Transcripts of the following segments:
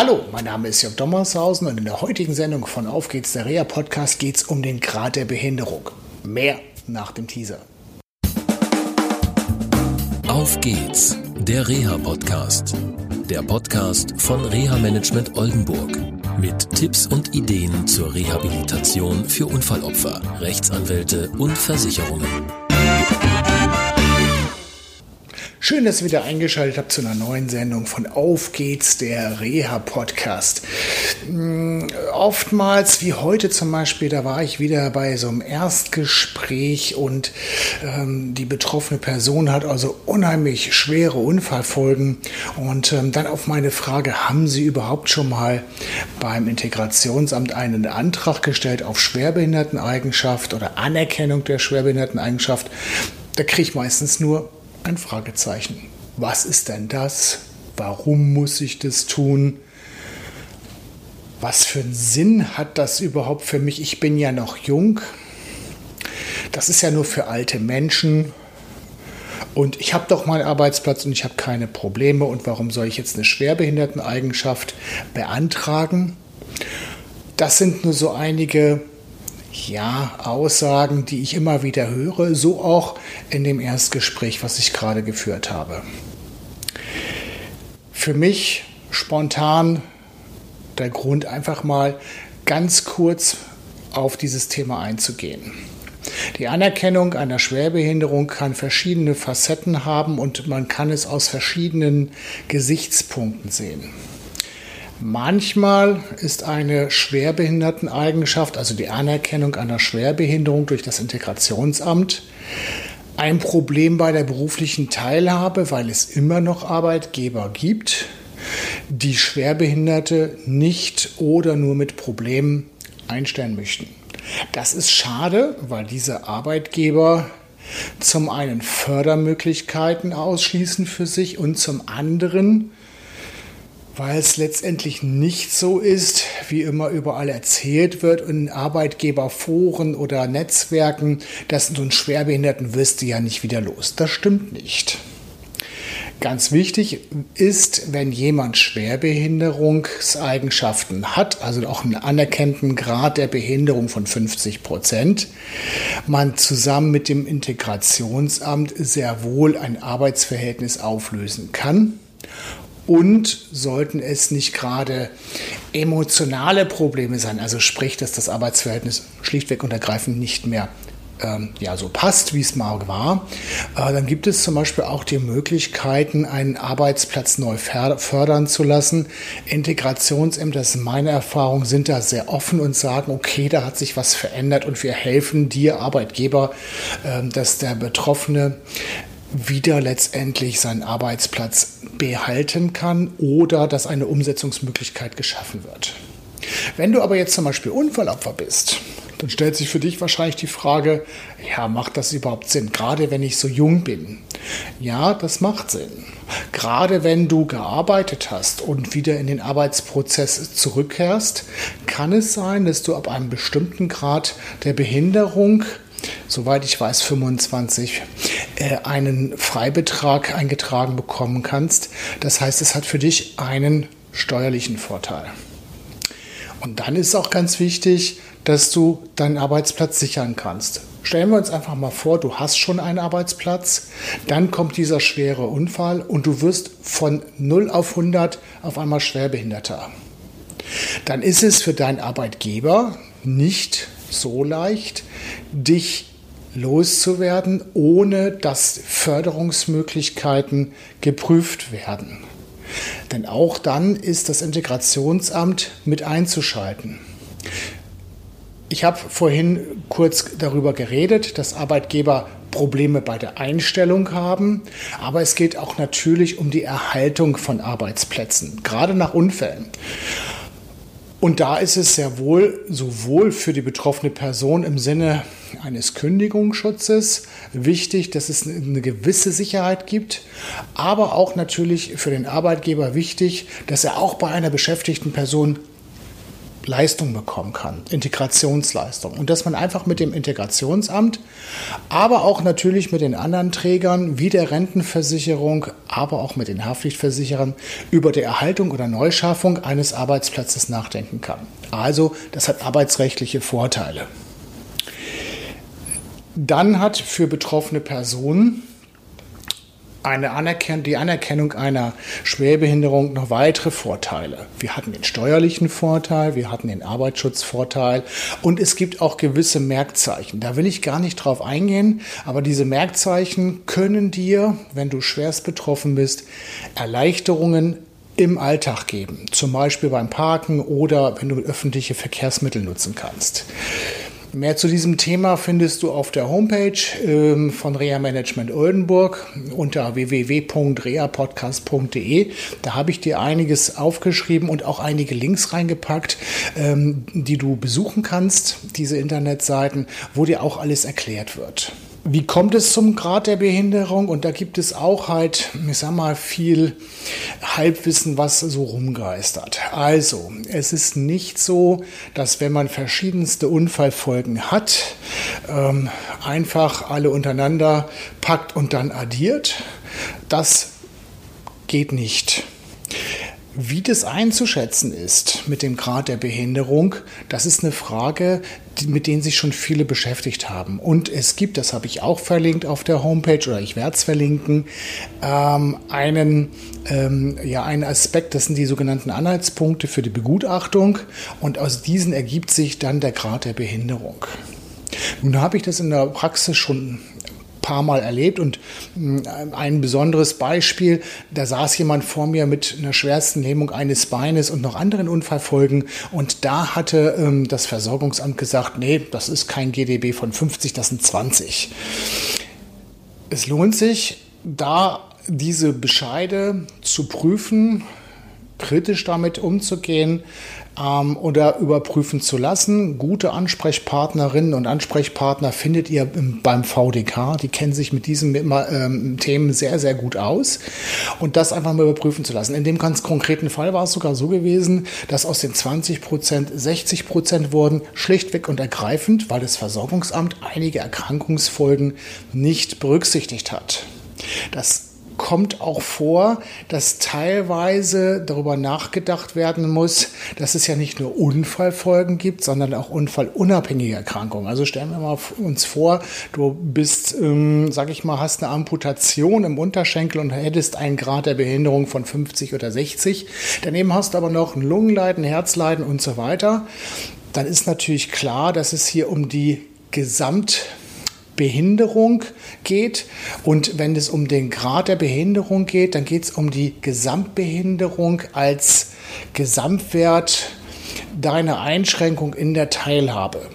Hallo, mein Name ist Jörg Dommershausen und in der heutigen Sendung von Auf geht's der Reha Podcast geht es um den Grad der Behinderung. Mehr nach dem Teaser. Auf geht's, der Reha Podcast. Der Podcast von Reha Management Oldenburg mit Tipps und Ideen zur Rehabilitation für Unfallopfer, Rechtsanwälte und Versicherungen. Schön, dass ihr wieder eingeschaltet habt zu einer neuen Sendung von Auf geht's, der Reha-Podcast. Hm, oftmals, wie heute zum Beispiel, da war ich wieder bei so einem Erstgespräch und ähm, die betroffene Person hat also unheimlich schwere Unfallfolgen. Und ähm, dann auf meine Frage, haben Sie überhaupt schon mal beim Integrationsamt einen Antrag gestellt auf Schwerbehinderteneigenschaft oder Anerkennung der Schwerbehinderteneigenschaft? Da kriege ich meistens nur ein Fragezeichen. Was ist denn das? Warum muss ich das tun? Was für einen Sinn hat das überhaupt für mich? Ich bin ja noch jung. Das ist ja nur für alte Menschen. Und ich habe doch meinen Arbeitsplatz und ich habe keine Probleme. Und warum soll ich jetzt eine Schwerbehinderteneigenschaft beantragen? Das sind nur so einige ja, Aussagen, die ich immer wieder höre, so auch in dem Erstgespräch, was ich gerade geführt habe. Für mich spontan der Grund, einfach mal ganz kurz auf dieses Thema einzugehen. Die Anerkennung einer Schwerbehinderung kann verschiedene Facetten haben und man kann es aus verschiedenen Gesichtspunkten sehen. Manchmal ist eine Schwerbehinderteneigenschaft, also die Anerkennung einer Schwerbehinderung durch das Integrationsamt, ein Problem bei der beruflichen Teilhabe, weil es immer noch Arbeitgeber gibt, die Schwerbehinderte nicht oder nur mit Problemen einstellen möchten. Das ist schade, weil diese Arbeitgeber zum einen Fördermöglichkeiten ausschließen für sich und zum anderen weil es letztendlich nicht so ist, wie immer überall erzählt wird in Arbeitgeberforen oder Netzwerken, dass du einen Schwerbehinderten wirst du ja nicht wieder los. Das stimmt nicht. Ganz wichtig ist, wenn jemand Schwerbehinderungseigenschaften hat, also auch einen anerkannten Grad der Behinderung von 50 Prozent, man zusammen mit dem Integrationsamt sehr wohl ein Arbeitsverhältnis auflösen kann und sollten es nicht gerade emotionale Probleme sein, also sprich, dass das Arbeitsverhältnis schlichtweg und ergreifend nicht mehr ähm, ja, so passt, wie es mal war, äh, dann gibt es zum Beispiel auch die Möglichkeiten, einen Arbeitsplatz neu fördern zu lassen. Integrationsämter, das ist meine Erfahrung, sind da sehr offen und sagen, okay, da hat sich was verändert und wir helfen dir, Arbeitgeber, äh, dass der Betroffene wieder letztendlich seinen Arbeitsplatz behalten kann oder dass eine Umsetzungsmöglichkeit geschaffen wird. Wenn du aber jetzt zum Beispiel Unfallopfer bist, dann stellt sich für dich wahrscheinlich die Frage, ja, macht das überhaupt Sinn? Gerade wenn ich so jung bin. Ja, das macht Sinn. Gerade wenn du gearbeitet hast und wieder in den Arbeitsprozess zurückkehrst, kann es sein, dass du ab einem bestimmten Grad der Behinderung soweit ich weiß, 25, äh, einen Freibetrag eingetragen bekommen kannst. Das heißt, es hat für dich einen steuerlichen Vorteil. Und dann ist auch ganz wichtig, dass du deinen Arbeitsplatz sichern kannst. Stellen wir uns einfach mal vor, du hast schon einen Arbeitsplatz, dann kommt dieser schwere Unfall und du wirst von 0 auf 100 auf einmal schwerbehinderter. Dann ist es für deinen Arbeitgeber nicht so leicht, dich loszuwerden, ohne dass Förderungsmöglichkeiten geprüft werden. Denn auch dann ist das Integrationsamt mit einzuschalten. Ich habe vorhin kurz darüber geredet, dass Arbeitgeber Probleme bei der Einstellung haben, aber es geht auch natürlich um die Erhaltung von Arbeitsplätzen, gerade nach Unfällen. Und da ist es sehr wohl sowohl für die betroffene Person im Sinne eines Kündigungsschutzes wichtig, dass es eine gewisse Sicherheit gibt, aber auch natürlich für den Arbeitgeber wichtig, dass er auch bei einer beschäftigten Person Leistung bekommen kann, Integrationsleistung. Und dass man einfach mit dem Integrationsamt, aber auch natürlich mit den anderen Trägern wie der Rentenversicherung, aber auch mit den Haftpflichtversicherern über die Erhaltung oder Neuschaffung eines Arbeitsplatzes nachdenken kann. Also das hat arbeitsrechtliche Vorteile. Dann hat für betroffene Personen eine Anerken die Anerkennung einer Schwerbehinderung noch weitere Vorteile. Wir hatten den steuerlichen Vorteil, wir hatten den Arbeitsschutzvorteil und es gibt auch gewisse Merkzeichen. Da will ich gar nicht drauf eingehen, aber diese Merkzeichen können dir, wenn du schwerst betroffen bist, Erleichterungen im Alltag geben. Zum Beispiel beim Parken oder wenn du öffentliche Verkehrsmittel nutzen kannst. Mehr zu diesem Thema findest du auf der Homepage ähm, von Rea Management Oldenburg unter www.reapodcast.de. Da habe ich dir einiges aufgeschrieben und auch einige Links reingepackt, ähm, die du besuchen kannst, diese Internetseiten, wo dir auch alles erklärt wird. Wie kommt es zum Grad der Behinderung? Und da gibt es auch halt, ich sag mal, viel Halbwissen, was so rumgeistert. Also, es ist nicht so, dass wenn man verschiedenste Unfallfolgen hat, ähm, einfach alle untereinander packt und dann addiert. Das geht nicht. Wie das einzuschätzen ist mit dem Grad der Behinderung, das ist eine Frage, mit denen sich schon viele beschäftigt haben. Und es gibt, das habe ich auch verlinkt auf der Homepage oder ich werde es verlinken, ähm, einen, ähm, ja, einen Aspekt, das sind die sogenannten Anhaltspunkte für die Begutachtung und aus diesen ergibt sich dann der Grad der Behinderung. Nun habe ich das in der Praxis schon paar Mal erlebt und mm, ein besonderes Beispiel, da saß jemand vor mir mit einer schwersten Lähmung eines Beines und noch anderen Unfallfolgen und da hatte ähm, das Versorgungsamt gesagt, nee, das ist kein GDB von 50, das sind 20. Es lohnt sich, da diese Bescheide zu prüfen, kritisch damit umzugehen, ähm, oder überprüfen zu lassen. Gute Ansprechpartnerinnen und Ansprechpartner findet ihr beim VDK. Die kennen sich mit diesen ähm, Themen sehr, sehr gut aus. Und das einfach mal überprüfen zu lassen. In dem ganz konkreten Fall war es sogar so gewesen, dass aus den 20 Prozent 60 Prozent wurden, schlichtweg und ergreifend, weil das Versorgungsamt einige Erkrankungsfolgen nicht berücksichtigt hat. Das kommt auch vor, dass teilweise darüber nachgedacht werden muss, dass es ja nicht nur Unfallfolgen gibt, sondern auch unfallunabhängige Erkrankungen. Also stellen wir mal uns vor, du bist, ähm, sag ich mal, hast eine Amputation im Unterschenkel und hättest einen Grad der Behinderung von 50 oder 60. Daneben hast du aber noch ein Lungenleiden, Herzleiden und so weiter. Dann ist natürlich klar, dass es hier um die Gesamt Behinderung geht. Und wenn es um den Grad der Behinderung geht, dann geht es um die Gesamtbehinderung als Gesamtwert deiner Einschränkung in der Teilhabe.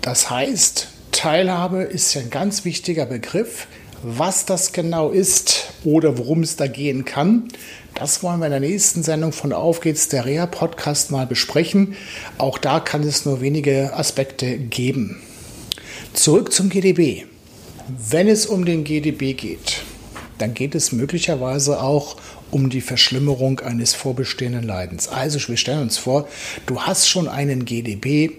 Das heißt, Teilhabe ist ein ganz wichtiger Begriff. Was das genau ist oder worum es da gehen kann, das wollen wir in der nächsten Sendung von Auf geht's der Reha Podcast mal besprechen. Auch da kann es nur wenige Aspekte geben. Zurück zum GDB. Wenn es um den GDB geht, dann geht es möglicherweise auch um die Verschlimmerung eines vorbestehenden Leidens. Also wir stellen uns vor, du hast schon einen GDB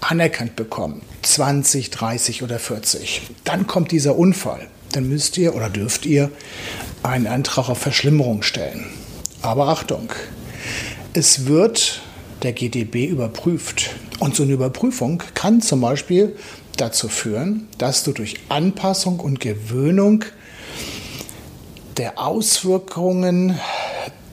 anerkannt bekommen, 20, 30 oder 40. Dann kommt dieser Unfall. Dann müsst ihr oder dürft ihr einen Antrag auf Verschlimmerung stellen. Aber Achtung, es wird der GDB überprüft. Und so eine Überprüfung kann zum Beispiel dazu führen, dass du durch Anpassung und Gewöhnung der Auswirkungen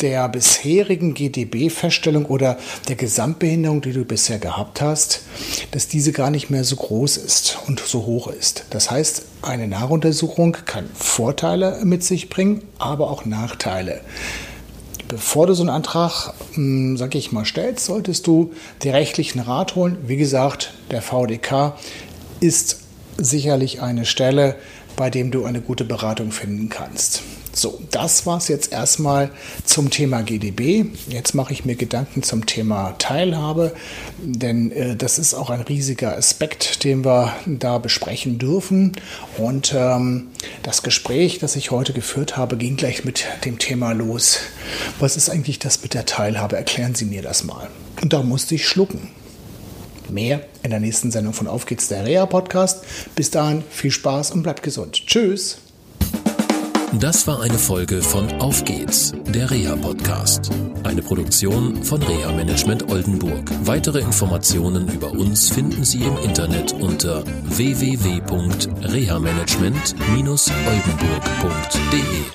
der bisherigen GDB-Feststellung oder der Gesamtbehinderung, die du bisher gehabt hast, dass diese gar nicht mehr so groß ist und so hoch ist. Das heißt, eine Nachuntersuchung kann Vorteile mit sich bringen, aber auch Nachteile. Bevor du so einen Antrag, hm, sag ich mal, stellst, solltest du den rechtlichen Rat holen. Wie gesagt, der VDK ist sicherlich eine Stelle, bei dem du eine gute Beratung finden kannst. So, das war es jetzt erstmal zum Thema GDB. Jetzt mache ich mir Gedanken zum Thema Teilhabe, denn äh, das ist auch ein riesiger Aspekt, den wir da besprechen dürfen. Und ähm, das Gespräch, das ich heute geführt habe, ging gleich mit dem Thema los. Was ist eigentlich das mit der Teilhabe? Erklären Sie mir das mal. Und da musste ich schlucken. Mehr in der nächsten Sendung von Auf geht's der Reha Podcast. Bis dahin viel Spaß und bleibt gesund. Tschüss. Das war eine Folge von Auf geht's, der Reha Podcast. Eine Produktion von Reha Management Oldenburg. Weitere Informationen über uns finden Sie im Internet unter www.rehamanagement-oldenburg.de.